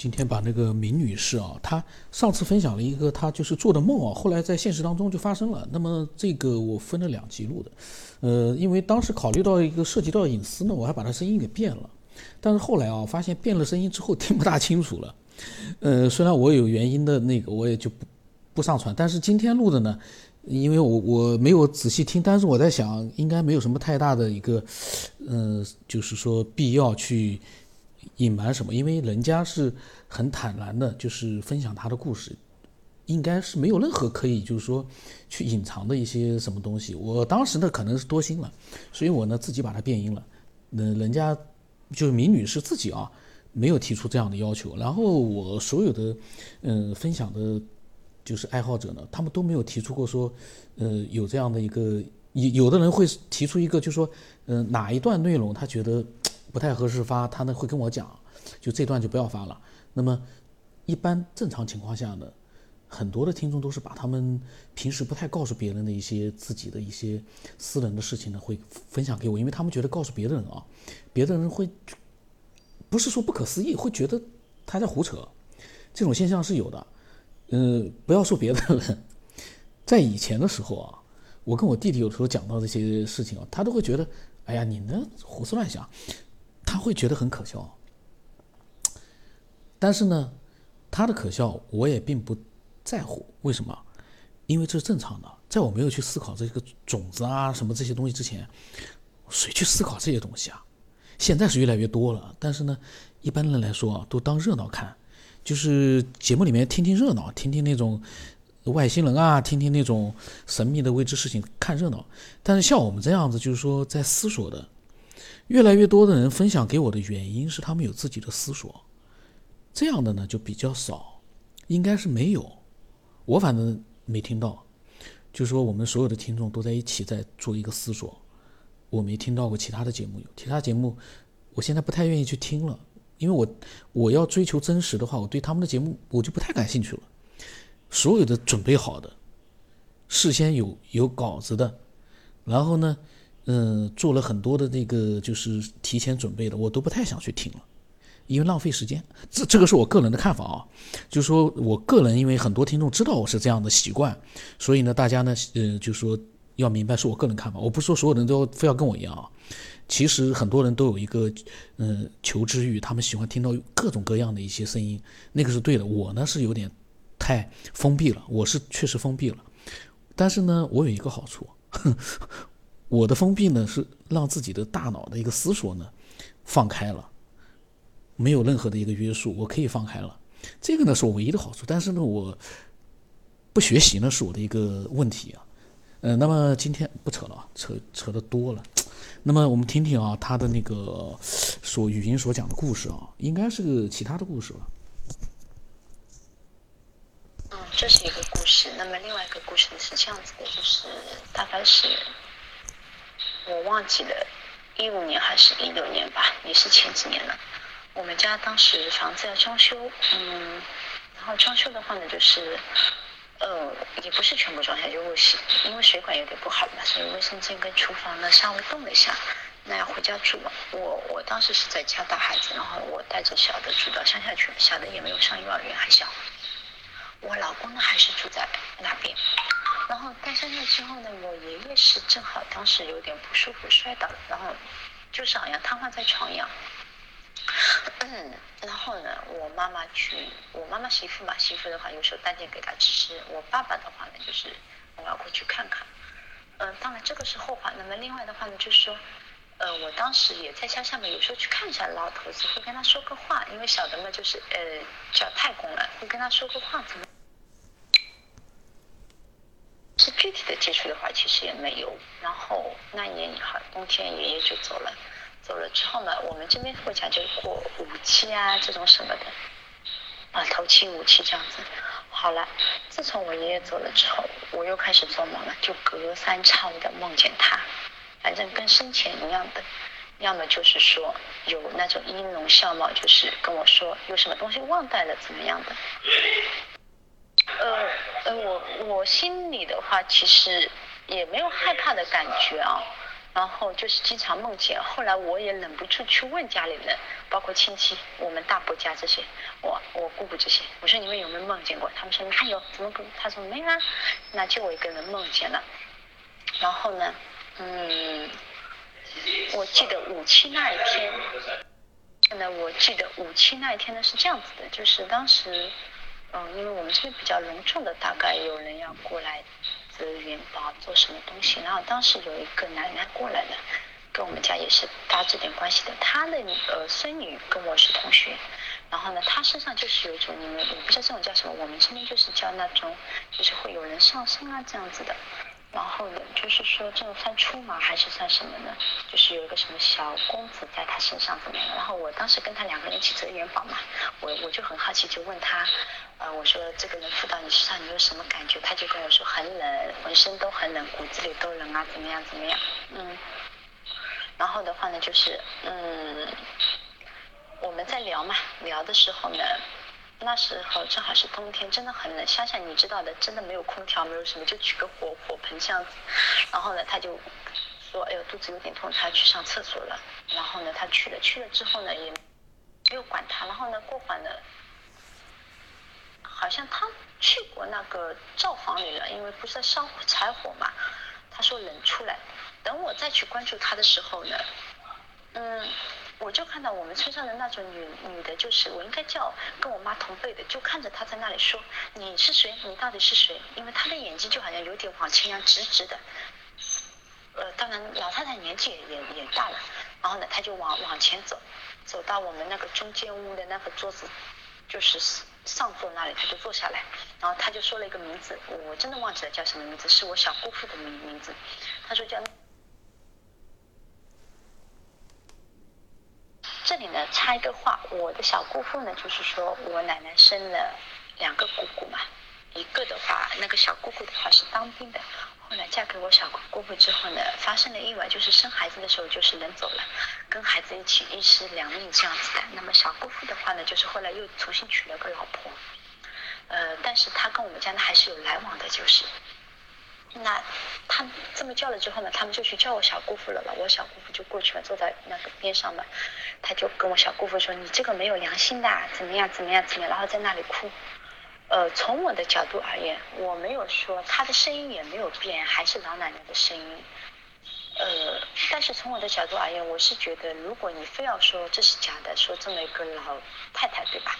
今天把那个明女士啊，她上次分享了一个她就是做的梦啊，后来在现实当中就发生了。那么这个我分了两集录的，呃，因为当时考虑到一个涉及到隐私呢，我还把她声音给变了。但是后来啊，发现变了声音之后听不大清楚了。呃，虽然我有原因的那个，我也就不不上传。但是今天录的呢，因为我我没有仔细听，但是我在想，应该没有什么太大的一个，呃，就是说必要去。隐瞒什么？因为人家是很坦然的，就是分享他的故事，应该是没有任何可以就是说去隐藏的一些什么东西。我当时呢可能是多心了，所以我呢自己把它变音了。那人家就是米女士自己啊，没有提出这样的要求。然后我所有的嗯分享的，就是爱好者呢，他们都没有提出过说，呃有这样的一个有有的人会提出一个，就是说嗯哪一段内容他觉得。不太合适发，他呢会跟我讲，就这段就不要发了。那么，一般正常情况下呢，很多的听众都是把他们平时不太告诉别人的一些自己的一些私人的事情呢，会分享给我，因为他们觉得告诉别的人啊，别的人会不是说不可思议，会觉得他在胡扯。这种现象是有的。嗯，不要说别的人，在以前的时候啊，我跟我弟弟有时候讲到这些事情啊，他都会觉得，哎呀，你呢胡思乱想。他会觉得很可笑，但是呢，他的可笑我也并不在乎。为什么？因为这是正常的。在我没有去思考这个种子啊什么这些东西之前，谁去思考这些东西啊？现在是越来越多了，但是呢，一般人来说啊，都当热闹看，就是节目里面听听热闹，听听那种外星人啊，听听那种神秘的未知事情，看热闹。但是像我们这样子，就是说在思索的。越来越多的人分享给我的原因是他们有自己的思索，这样的呢就比较少，应该是没有，我反正没听到，就说我们所有的听众都在一起在做一个思索，我没听到过其他的节目有，其他节目我现在不太愿意去听了，因为我我要追求真实的话，我对他们的节目我就不太感兴趣了，所有的准备好的，事先有有稿子的，然后呢。嗯，做了很多的那个，就是提前准备的，我都不太想去听了，因为浪费时间。这这个是我个人的看法啊，就是说我个人，因为很多听众知道我是这样的习惯，所以呢，大家呢，呃，就是说要明白是我个人看法，我不是说所有人都非要跟我一样啊。其实很多人都有一个，嗯，求知欲，他们喜欢听到各种各样的一些声音，那个是对的。我呢是有点太封闭了，我是确实封闭了，但是呢，我有一个好处。我的封闭呢，是让自己的大脑的一个思索呢放开了，没有任何的一个约束，我可以放开了。这个呢是我唯一的好处。但是呢，我不学习呢是我的一个问题啊。呃，那么今天不扯了，扯扯的多了。那么我们听听啊，他的那个所语音所讲的故事啊，应该是个其他的故事吧。嗯，这是一个故事。那么另外一个故事呢是这样子的，就是大概是。我忘记了，一五年还是一六年吧，也是前几年了。我们家当时房子要装修，嗯，然后装修的话呢，就是，呃，也不是全部装修，就是，因为水管有点不好嘛，所以卫生间跟厨房呢稍微动了一下，那要回家住了。我我当时是在家带孩子，然后我带着小的住到乡下去，小的也没有上幼儿园，还小。我老公呢还是住在那边。然后带上之后呢，我爷爷是正好当时有点不舒服摔倒了，然后就是好像瘫痪在床一样。嗯，然后呢，我妈妈去，我妈妈媳妇嘛，媳妇的话有时候带点给他吃吃。我爸爸的话呢，就是我要过去看看。嗯，当然这个是后话。那么另外的话呢，就是说，呃，我当时也在乡下嘛，有时候去看一下老头子，会跟他说个话，因为小的嘛，就是呃叫太公了，会跟他说个话，怎么？是具体的接触的话，其实也没有。然后那年以后，冬天爷爷就走了。走了之后呢，我们这边会讲究过五七啊，这种什么的啊，头七、五七这样子。好了，自从我爷爷走了之后，我又开始做梦了，就隔三差五的梦见他，反正跟生前一样的。要么就是说有那种音容笑貌，就是跟我说有什么东西忘带了，怎么样的。呃我我心里的话，其实也没有害怕的感觉啊，然后就是经常梦见。后来我也忍不住去问家里人，包括亲戚，我们大伯家这些，我我姑姑这些，我说你们有没有梦见过？他们说哪有？怎么不？他说没有啊，那就我一个人梦见了。然后呢，嗯，我记得五七那一天，那我记得五七那一天呢是这样子的，就是当时。嗯，因为我们这边比较隆重的，大概有人要过来做元宝做什么东西，然后当时有一个奶奶过来了，跟我们家也是搭这点关系的，她的呃孙女跟我是同学，然后呢，她身上就是有一种你们我不知道这种叫什么，我们这边就是叫那种，就是会有人上身啊这样子的。然后呢，就是说这种算出马还是算什么呢？就是有一个什么小公子在他身上怎么样？然后我当时跟他两个人一起择元宝嘛，我我就很好奇，就问他，呃，我说这个人附到你身上，你有什么感觉？他就跟我说很冷，浑身都很冷，骨子里都冷啊，怎么样怎么样？嗯，然后的话呢，就是嗯，我们在聊嘛，聊的时候呢。那时候正好是冬天，真的很冷。想想你知道的，真的没有空调，没有什么，就取个火火盆这样子。然后呢，他就说：“哎呦，肚子有点痛，他去上厕所了。”然后呢，他去了，去了之后呢，也没有管他。然后呢，过会呢，好像他去过那个灶房里了，因为不是在烧柴火嘛。他说冷出来。等我再去关注他的时候呢，嗯。我就看到我们村上的那种女女的，就是我应该叫跟我妈同辈的，就看着她在那里说：“你是谁？你到底是谁？”因为她的眼睛就好像有点往前一样，直直的。呃，当然老太太年纪也也也大了，然后呢，她就往往前走，走到我们那个中间屋的那个桌子，就是上座那里，她就坐下来，然后她就说了一个名字，我真的忘记了叫什么名字，是我小姑父的名名字，她说叫。这里呢插一个话，我的小姑父呢，就是说我奶奶生了两个姑姑嘛，一个的话，那个小姑姑的话是当兵的，后来嫁给我小姑父之后呢，发生了意外，就是生孩子的时候就是人走了，跟孩子一起一尸两命这样子的。那么小姑父的话呢，就是后来又重新娶了个老婆，呃，但是他跟我们家呢还是有来往的，就是。那他这么叫了之后呢，他们就去叫我小姑父了嘛。我小姑父就过去了，坐在那个边上嘛。他就跟我小姑父说：“你这个没有良心的，怎么样怎么样怎么样？”然后在那里哭。呃，从我的角度而言，我没有说他的声音也没有变，还是老奶奶的声音。呃，但是从我的角度而言，我是觉得，如果你非要说这是假的，说这么一个老太太对吧，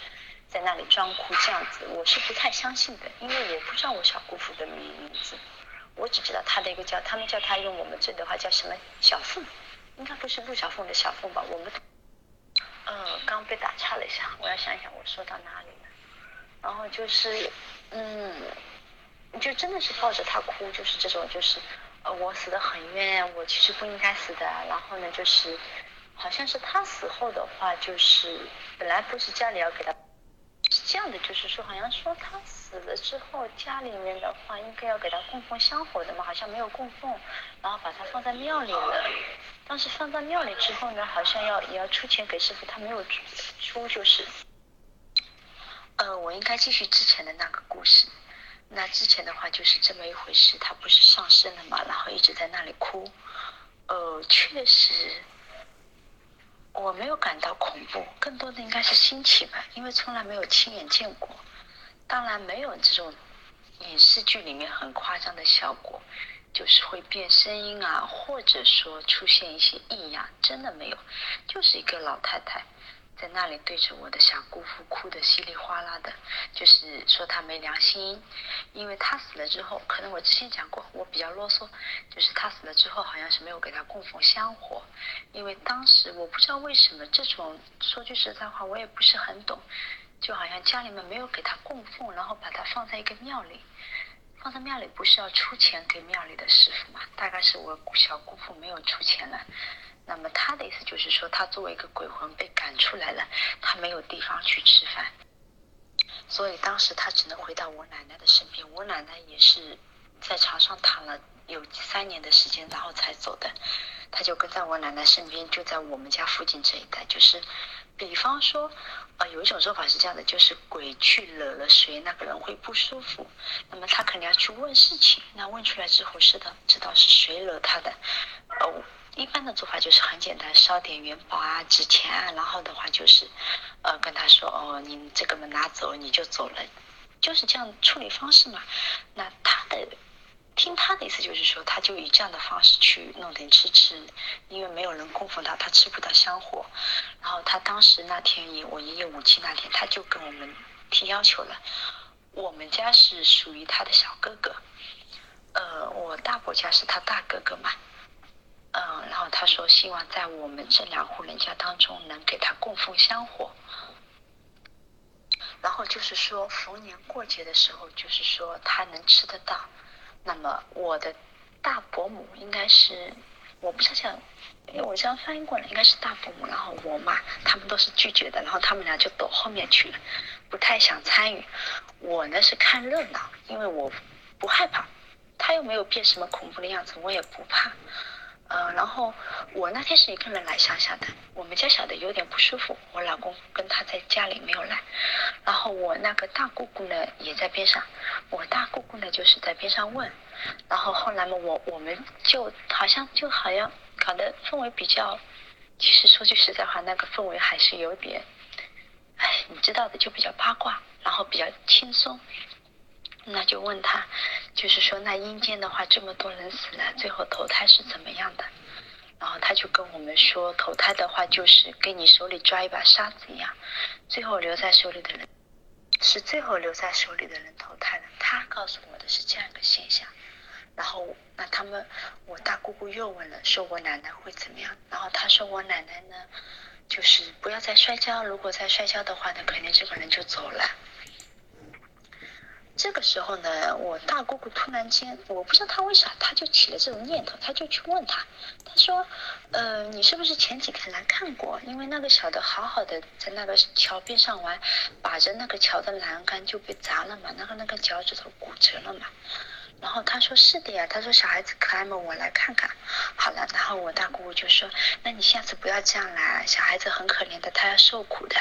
在那里装哭这样子，我是不太相信的，因为我不知道我小姑父的名名字。我只知道他的一个叫，他们叫他用我们这的话叫什么小凤，应该不是陆小凤的小凤吧？我们，呃，刚被打岔了一下，我要想想我说到哪里了。然后就是，嗯，就真的是抱着他哭，就是这种，就是，呃，我死的很冤，我其实不应该死的。然后呢，就是，好像是他死后的话，就是本来不是家里要给他。是这样的，就是说，好像说他死了之后，家里面的话应该要给他供奉香火的嘛，好像没有供奉，然后把他放在庙里了。当时放在庙里之后呢，好像要也要出钱给师傅，他没有出，就是。呃，我应该继续之前的那个故事。那之前的话就是这么一回事，他不是上身了嘛，然后一直在那里哭。呃，确实。我没有感到恐怖，更多的应该是新奇吧，因为从来没有亲眼见过。当然没有这种影视剧里面很夸张的效果，就是会变声音啊，或者说出现一些异样，真的没有，就是一个老太太。在那里对着我的小姑父哭得稀里哗啦的，就是说他没良心，因为他死了之后，可能我之前讲过，我比较啰嗦，就是他死了之后好像是没有给他供奉香火，因为当时我不知道为什么这种，说句实在话，我也不是很懂，就好像家里面没有给他供奉，然后把他放在一个庙里，放在庙里不是要出钱给庙里的师傅嘛？大概是我小姑父没有出钱了。那么他的意思就是说，他作为一个鬼魂被赶出来了，他没有地方去吃饭，所以当时他只能回到我奶奶的身边。我奶奶也是在床上躺了有三年的时间，然后才走的。他就跟在我奶奶身边，就在我们家附近这一带。就是，比方说，呃，有一种说法是这样的，就是鬼去惹了谁，那个人会不舒服。那么他肯定要去问事情，那问出来之后，是的，知道是谁惹他的。呃。一般的做法就是很简单，烧点元宝啊、纸钱啊，然后的话就是，呃，跟他说哦，你这个嘛拿走你就走了，就是这样处理方式嘛。那他的听他的意思就是说，他就以这样的方式去弄点吃吃，因为没有人供奉他，他吃不到香火。然后他当时那天爷我爷爷五七那天，他就跟我们提要求了，我们家是属于他的小哥哥，呃，我大伯家是他大哥哥嘛。嗯，然后他说希望在我们这两户人家当中能给他供奉香火，然后就是说逢年过节的时候，就是说他能吃得到。那么我的大伯母应该是我不知道这样，因为我这样翻译过来应该是大伯母，然后我妈他们都是拒绝的，然后他们俩就躲后面去了，不太想参与。我呢是看热闹，因为我不害怕，他又没有变什么恐怖的样子，我也不怕。呃，然后我那天是一个人来乡下的，我们家小的有点不舒服，我老公跟他在家里没有来，然后我那个大姑姑呢也在边上，我大姑姑呢就是在边上问，然后后来嘛我我们就好像就好像搞得氛围比较，其实说句实在话，那个氛围还是有点，哎，你知道的就比较八卦，然后比较轻松。那就问他，就是说那阴间的话，这么多人死了，最后投胎是怎么样的？然后他就跟我们说，投胎的话就是跟你手里抓一把沙子一样，最后留在手里的人是最后留在手里的人投胎了。他告诉我的是这样一个现象。然后那他们，我大姑姑又问了，说我奶奶会怎么样？然后他说我奶奶呢，就是不要再摔跤，如果再摔跤的话呢，肯定这个人就走了。这个时候呢，我大姑姑突然间，我不知道她为啥，她就起了这种念头，她就去问他，她说：“呃，你是不是前几天来看过？因为那个小的好好的在那个桥边上玩，把着那个桥的栏杆就被砸了嘛，然后那个脚趾头骨折了嘛。”然后他说：“是的呀。”他说：“小孩子可爱嘛，我来看看。”好了，然后我大姑姑就说：“那你下次不要这样来，小孩子很可怜的，他要受苦的。”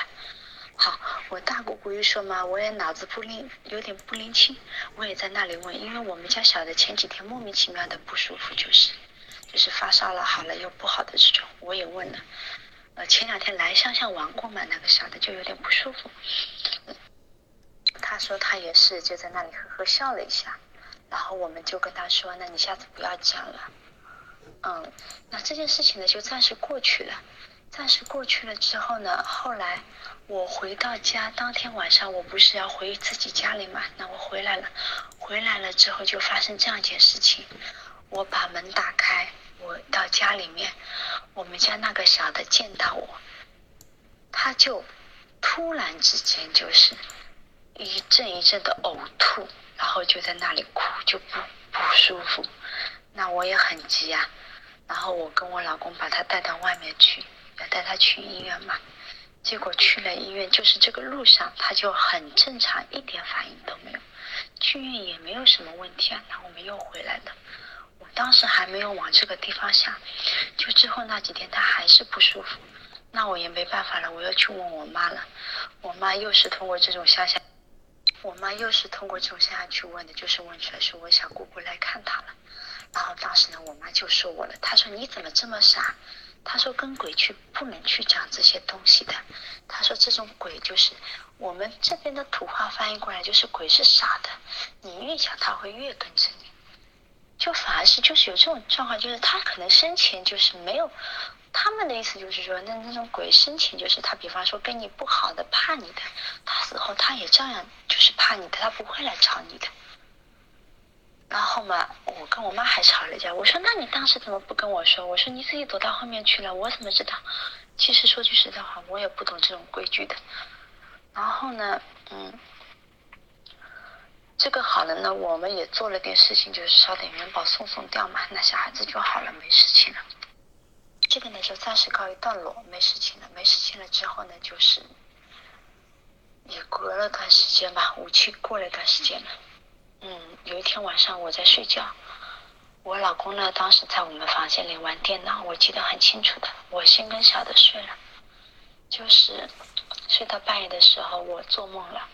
好，我大姑姑一说嘛，我也脑子不灵，有点不灵清，我也在那里问，因为我们家小的前几天莫名其妙的不舒服，就是，就是发烧了，好了又不好的这种，我也问了，呃，前两天来乡下玩过嘛，那个小的就有点不舒服，他说他也是，就在那里呵呵笑了一下，然后我们就跟他说，那你下次不要讲了，嗯，那这件事情呢就暂时过去了。暂时过去了之后呢，后来我回到家，当天晚上我不是要回自己家里嘛？那我回来了，回来了之后就发生这样一件事情，我把门打开，我到家里面，我们家那个小的见到我，他就突然之间就是一阵一阵的呕吐，然后就在那里哭，就不不舒服，那我也很急啊，然后我跟我老公把他带到外面去。带他去医院嘛？结果去了医院，就是这个路上他就很正常，一点反应都没有。去医院也没有什么问题啊，那我们又回来了。我当时还没有往这个地方想，就之后那几天他还是不舒服，那我也没办法了，我又去问我妈了。我妈又是通过这种乡下，我妈又是通过这种乡下去问的，就是问出来说我小姑姑来看他了。然后当时呢，我妈就说我了，她说你怎么这么傻？他说：“跟鬼去不能去讲这些东西的。”他说：“这种鬼就是我们这边的土话翻译过来就是鬼是傻的，你越讲他会越跟着你。就反而是就是有这种状况，就是他可能生前就是没有，他们的意思就是说，那那种鬼生前就是他，比方说跟你不好的怕你的，他死后他也照样就是怕你的，他不会来找你的。”然后嘛，我跟我妈还吵了一架。我说：“那你当时怎么不跟我说？”我说：“你自己躲到后面去了，我怎么知道？”其实说句实在话，我也不懂这种规矩的。然后呢，嗯，这个好了呢，我们也做了点事情，就是烧点元宝送送掉嘛，那小孩子就好了，没事情了。这个呢就暂时告一段落，没事情了。没事情了之后呢，就是也隔了段时间吧，五七过了一段时间了。嗯，有一天晚上我在睡觉，我老公呢当时在我们房间里玩电脑，我记得很清楚的。我先跟小的睡了，就是睡到半夜的时候，我做梦了，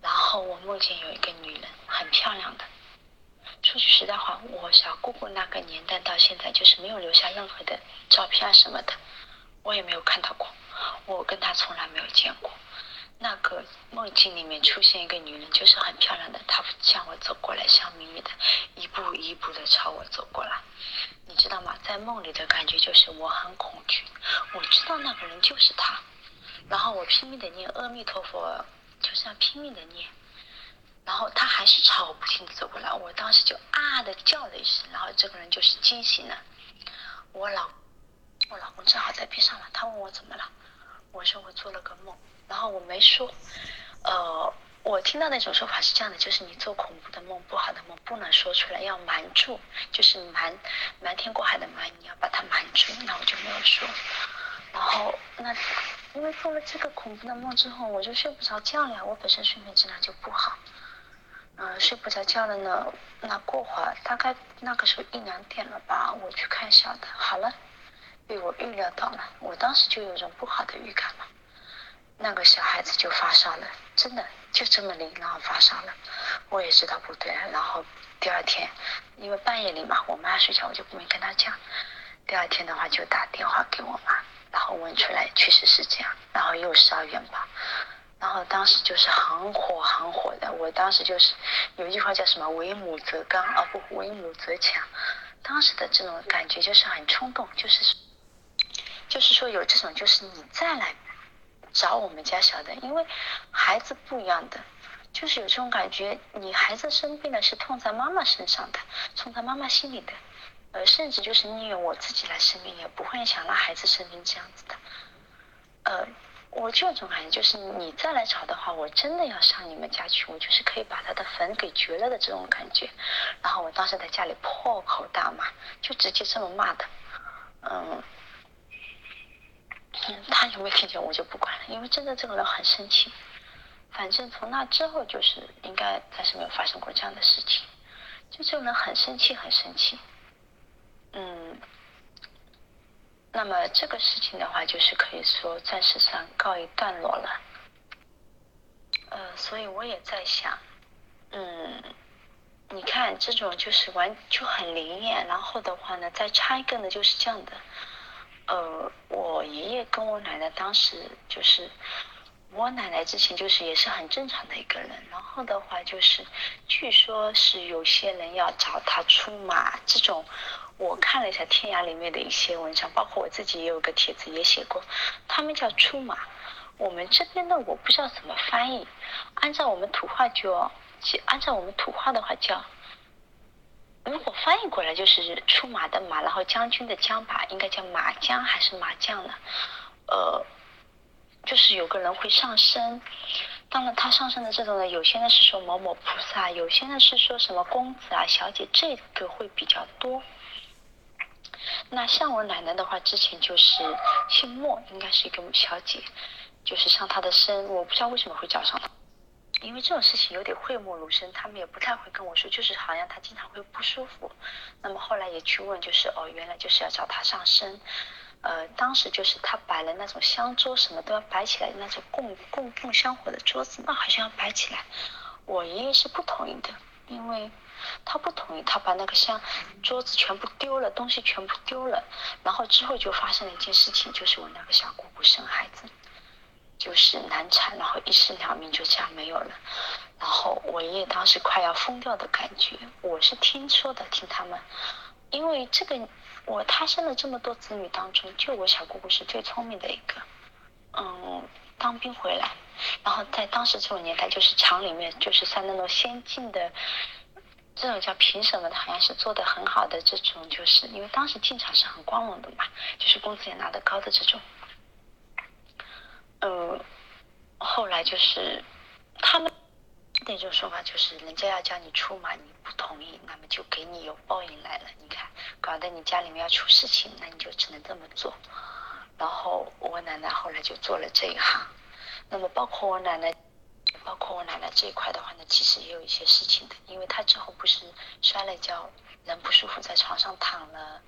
然后我梦见有一个女人，很漂亮的，说句实在话，我小姑姑那个年代到现在就是没有留下任何的照片什么的，我也没有看到过，我跟她从来没有见过。那个梦境里面出现一个女人，就是很漂亮的，她向我走过来，笑眯眯的，一步一步的朝我走过来。你知道吗？在梦里的感觉就是我很恐惧，我知道那个人就是他，然后我拼命的念阿弥陀佛，就这样拼命的念，然后他还是朝我不停的走过来，我当时就啊的叫了一声，然后这个人就是惊醒了。我老我老公正好在边上了，他问我怎么了，我说我做了个梦。然后我没说，呃，我听到那种说法是这样的，就是你做恐怖的梦、不好的梦不能说出来，要瞒住，就是瞒瞒天过海的瞒，你要把它瞒住。那我就没有说。然后那因为做了这个恐怖的梦之后，我就睡不着觉呀。我本身睡眠质量就不好，嗯，睡不着觉了呢。那过会儿大概那个时候一两点了吧，我去看小的，好了，被我预料到了。我当时就有种不好的预感嘛。那个小孩子就发烧了，真的就这么灵，然后发烧了，我也知道不对。然后第二天，因为半夜里嘛，我妈睡觉，我就不没跟她讲。第二天的话就打电话给我妈，然后问出来确实是这样，然后又烧元吧，然后当时就是很火很火的。我当时就是有一句话叫什么“为母则刚”，而不“为母则强”。当时的这种感觉就是很冲动，就是就是说有这种，就是你再来。找我们家小的，因为孩子不一样的，就是有这种感觉，你孩子生病了是痛在妈妈身上的，痛在妈妈心里的，呃，甚至就是宁愿我自己来生病，也不会想让孩子生病这样子的，呃，我这种感觉就是你再来找的话，我真的要上你们家去，我就是可以把他的坟给绝了的这种感觉，然后我当时在家里破口大骂，就直接这么骂的，嗯。他有没有听见我就不管了，因为真的这个人很生气。反正从那之后就是应该暂时没有发生过这样的事情。就这个人很生气，很生气。嗯，那么这个事情的话，就是可以说暂时上告一段落了。呃，所以我也在想，嗯，你看这种就是完就很灵验，然后的话呢，再插一个呢，就是这样的。呃，我爷爷跟我奶奶当时就是，我奶奶之前就是也是很正常的一个人，然后的话就是，据说是有些人要找他出马，这种我看了一下天涯里面的一些文章，包括我自己也有个帖子也写过，他们叫出马，我们这边的我不知道怎么翻译，按照我们土话就，按照我们土话的话叫。如果翻译过来就是出马的马，然后将军的将吧，应该叫马将还是马将呢？呃，就是有个人会上身。当然，他上身的这种呢，有些呢是说某某菩萨，有些呢是说什么公子啊、小姐，这个会比较多。那像我奶奶的话，之前就是姓莫，应该是一个小姐，就是上她的身，我不知道为什么会找上她。因为这种事情有点讳莫如深，他们也不太会跟我说，就是好像他经常会不舒服。那么后来也去问，就是哦，原来就是要找他上身。呃，当时就是他摆了那种香桌，什么都要摆起来，那种供供供香火的桌子，那好像要摆起来。我爷爷是不同意的，因为他不同意，他把那个香桌子全部丢了，东西全部丢了。然后之后就发生了一件事情，就是我那个小姑姑生孩子。就是难产，然后一尸两命就这样没有了。然后我爷爷当时快要疯掉的感觉，我是听说的，听他们，因为这个我他生了这么多子女当中，就我小姑姑是最聪明的一个。嗯，当兵回来，然后在当时这种年代，就是厂里面就是算那种先进的，这种叫评审的，好像是做的很好的这种，就是因为当时进厂是很光荣的嘛，就是工资也拿得高的这种。嗯，后来就是他们那种说法，就是人家要叫你出马，你不同意，那么就给你有报应来了。你看，搞得你家里面要出事情，那你就只能这么做。然后我奶奶后来就做了这一行。那么包括我奶奶，包括我奶奶这一块的话呢，其实也有一些事情的，因为她之后不是摔了跤，人不舒服，在床上躺了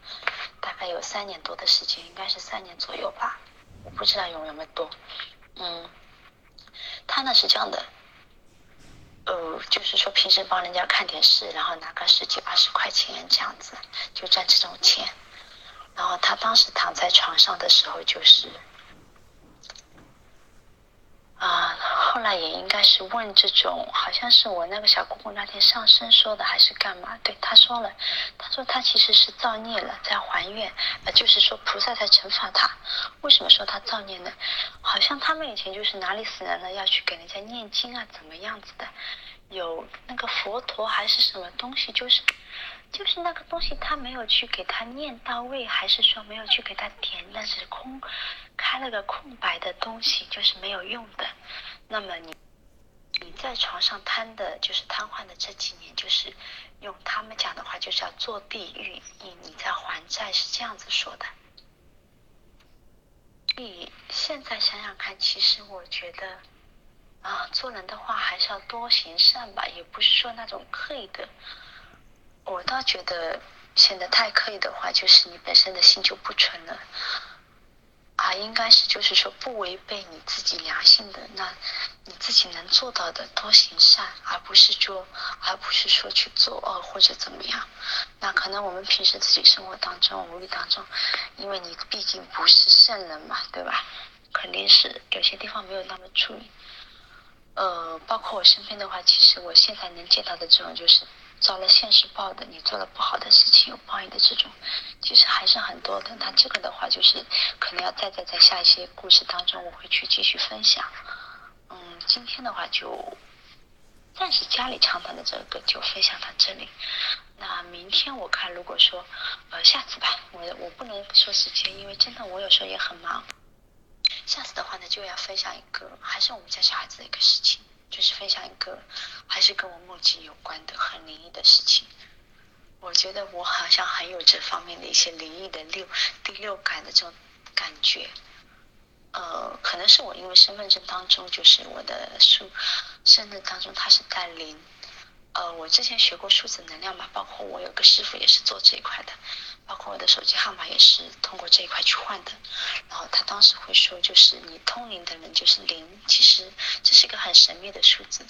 大概有三年多的时间，应该是三年左右吧。我不知道有没有多，嗯，他呢是这样的，呃，就是说平时帮人家看点事，然后拿个十几二十块钱这样子，就赚这种钱。然后他当时躺在床上的时候，就是。啊，来也应该是问这种，好像是我那个小姑姑那天上身说的，还是干嘛？对，他说了，他说他其实是造孽了，在还愿，呃，就是说菩萨在惩罚他。为什么说他造孽呢？好像他们以前就是哪里死人了，要去给人家念经啊，怎么样子的？有那个佛陀还是什么东西，就是。就是那个东西，他没有去给他念到位，还是说没有去给他填，那是空，开了个空白的东西，就是没有用的。那么你你在床上瘫的，就是瘫痪的这几年，就是用他们讲的话，就是要做地狱，你你在还债，是这样子说的。你现在想想看，其实我觉得啊，做人的话还是要多行善吧，也不是说那种刻意的。我倒觉得显得太刻意的话，就是你本身的心就不纯了，啊，应该是就是说不违背你自己良心的，那你自己能做到的多行善，而不是说而不是说去作恶或者怎么样。那可能我们平时自己生活当中、无意当中，因为你毕竟不是圣人嘛，对吧？肯定是有些地方没有那么注意。呃，包括我身边的话，其实我现在能见到的这种就是。遭了现世报的，你做了不好的事情有报应的这种，其实还是很多的。那这个的话，就是可能要再再在下一些故事当中，我会去继续分享。嗯，今天的话就暂时家里长短的这个就分享到这里。那明天我看，如果说呃下次吧，我我不能说时间，因为真的我有时候也很忙。下次的话呢，就要分享一个还是我们家小孩子的一个事情。就是分享一个，还是跟我目击有关的很灵异的事情。我觉得我好像很有这方面的一些灵异的六第六感的这种感觉。呃，可能是我因为身份证当中就是我的数生日当中它是带零。呃，我之前学过数字能量嘛，包括我有个师傅也是做这一块的。包括我的手机号码也是通过这一块去换的，然后他当时会说，就是你通灵的人就是零，其实这是一个很神秘的数字，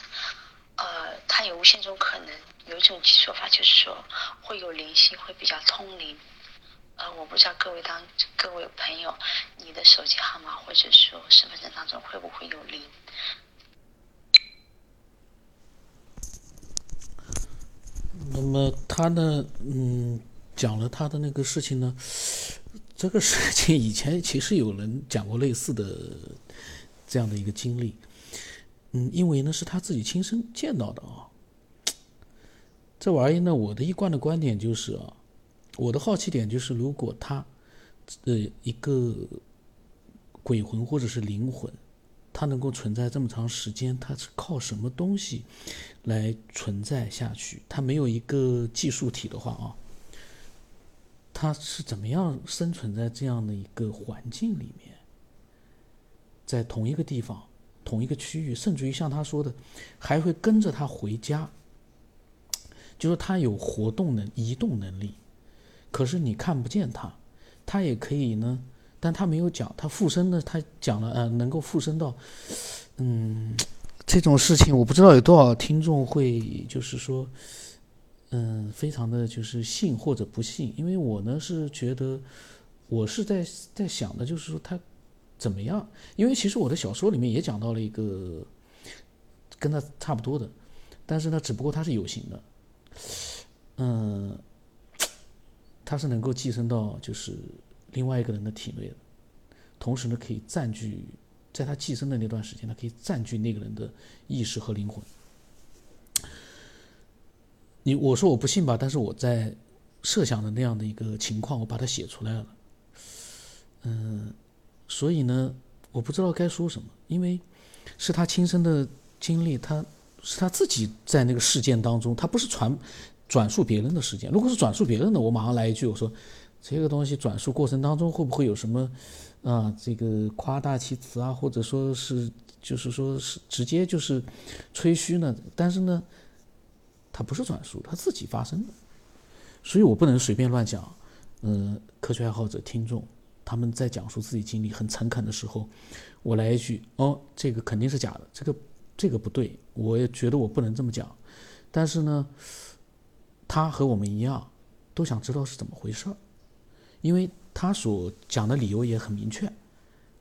呃，它有无限种可能。有一种说法就是说会有灵性，会比较通灵。呃，我不知道各位当各位朋友，你的手机号码或者说身份证当中会不会有灵？那么他呢？嗯。讲了他的那个事情呢，这个事情以前其实有人讲过类似的这样的一个经历，嗯，因为呢是他自己亲身见到的啊。这玩意呢，我的一贯的观点就是啊，我的好奇点就是，如果他呃一个鬼魂或者是灵魂，它能够存在这么长时间，它是靠什么东西来存在下去？它没有一个技术体的话啊。他是怎么样生存在这样的一个环境里面，在同一个地方、同一个区域，甚至于像他说的，还会跟着他回家。就是他有活动能、移动能力，可是你看不见他。他也可以呢，但他没有讲他附身呢。他讲了，呃，能够附身到，嗯，这种事情我不知道有多少听众会，就是说。嗯，非常的就是信或者不信，因为我呢是觉得，我是在在想的，就是说他怎么样？因为其实我的小说里面也讲到了一个跟他差不多的，但是呢，只不过他是有形的，嗯，他是能够寄生到就是另外一个人的体内的，同时呢，可以占据在他寄生的那段时间，他可以占据那个人的意识和灵魂。你我说我不信吧，但是我在设想的那样的一个情况，我把它写出来了。嗯，所以呢，我不知道该说什么，因为是他亲身的经历，他是他自己在那个事件当中，他不是传转述别人的事件。如果是转述别人的，我马上来一句，我说这个东西转述过程当中会不会有什么啊，这个夸大其词啊，或者说是就是说是直接就是吹嘘呢？但是呢。他不是转述，他自己发生的，所以我不能随便乱讲。嗯，科学爱好者听众他们在讲述自己经历很诚恳的时候，我来一句哦，这个肯定是假的，这个这个不对，我也觉得我不能这么讲。但是呢，他和我们一样，都想知道是怎么回事儿，因为他所讲的理由也很明确，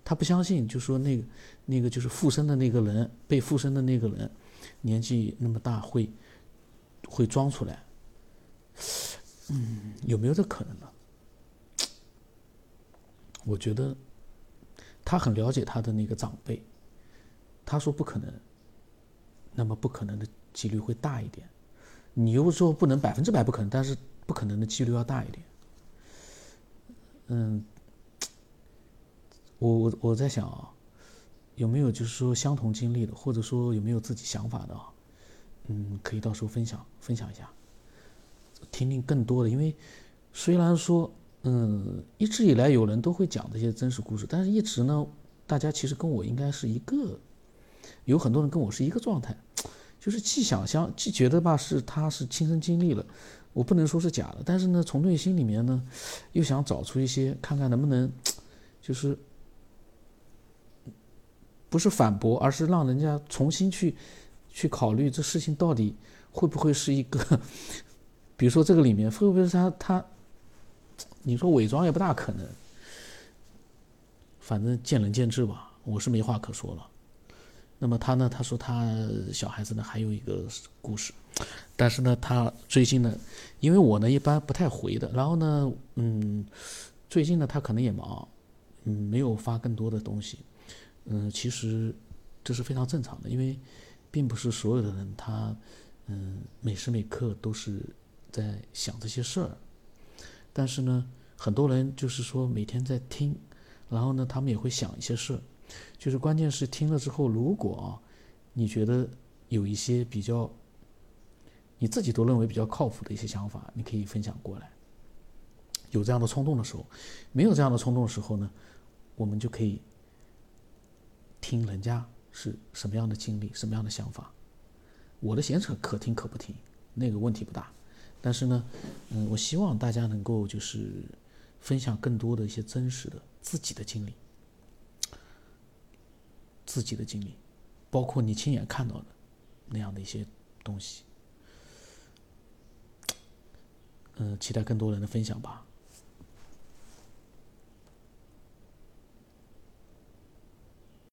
他不相信，就说那个那个就是附身的那个人，被附身的那个人，年纪那么大会会装出来。嗯，有没有这可能呢？我觉得他很了解他的那个长辈，他说不可能，那么不可能的几率会大一点。你又说不能百分之百不可能，但是不可能的几率要大一点。嗯，我我我在想啊，有没有就是说相同经历的，或者说有没有自己想法的啊？嗯，可以到时候分享分享一下，听听更多的。因为虽然说。嗯，一直以来有人都会讲这些真实故事，但是一直呢，大家其实跟我应该是一个，有很多人跟我是一个状态，就是既想象，既觉得吧是他是亲身经历了，我不能说是假的，但是呢，从内心里面呢，又想找出一些，看看能不能，就是不是反驳，而是让人家重新去去考虑这事情到底会不会是一个，比如说这个里面会不会是他他。你说伪装也不大可能，反正见仁见智吧，我是没话可说了。那么他呢？他说他小孩子呢还有一个故事，但是呢，他最近呢，因为我呢一般不太回的，然后呢，嗯，最近呢他可能也忙，嗯，没有发更多的东西。嗯，其实这是非常正常的，因为并不是所有的人他嗯每时每刻都是在想这些事儿。但是呢，很多人就是说每天在听，然后呢，他们也会想一些事儿，就是关键是听了之后，如果啊，你觉得有一些比较，你自己都认为比较靠谱的一些想法，你可以分享过来。有这样的冲动的时候，没有这样的冲动的时候呢，我们就可以听人家是什么样的经历，什么样的想法。我的闲扯可听可不听，那个问题不大。但是呢，嗯，我希望大家能够就是分享更多的一些真实的自己的经历，自己的经历，包括你亲眼看到的那样的一些东西。嗯，期待更多人的分享吧。